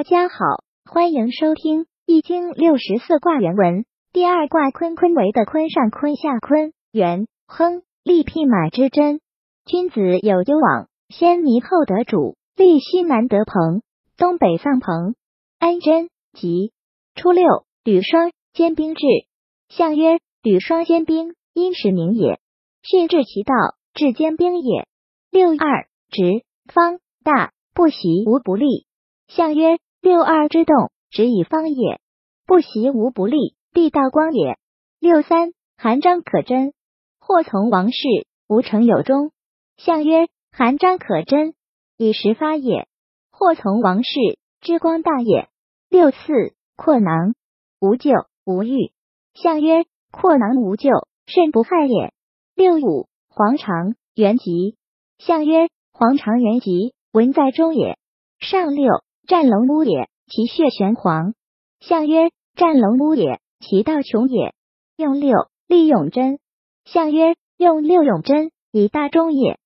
大家好，欢迎收听《易经》六十四卦原文。第二卦坤坤为的坤上坤下坤，元亨利辟马之贞。君子有攸往，先迷后得主，利西南得朋，东北丧朋，安贞吉。初六，履霜兼兵至，象曰：履霜兼兵，因时名也。训至其道，至兼兵也。六二，直方大，不习无不利。象曰：六二之动，直以方也；不习无不利，必道光也。六三，含章可贞，或从王室，无成有终。象曰：含章可贞，以时发也；或从王室，之光大也。六四，阔囊无咎无欲。象曰：阔囊无咎，甚不害也。六五，黄肠元吉。象曰：黄肠元吉，文在中也。上六。战龙屋也，其血玄黄。象曰：战龙屋也，其道穷也。用六，利永贞。象曰：用六永贞，以大中也。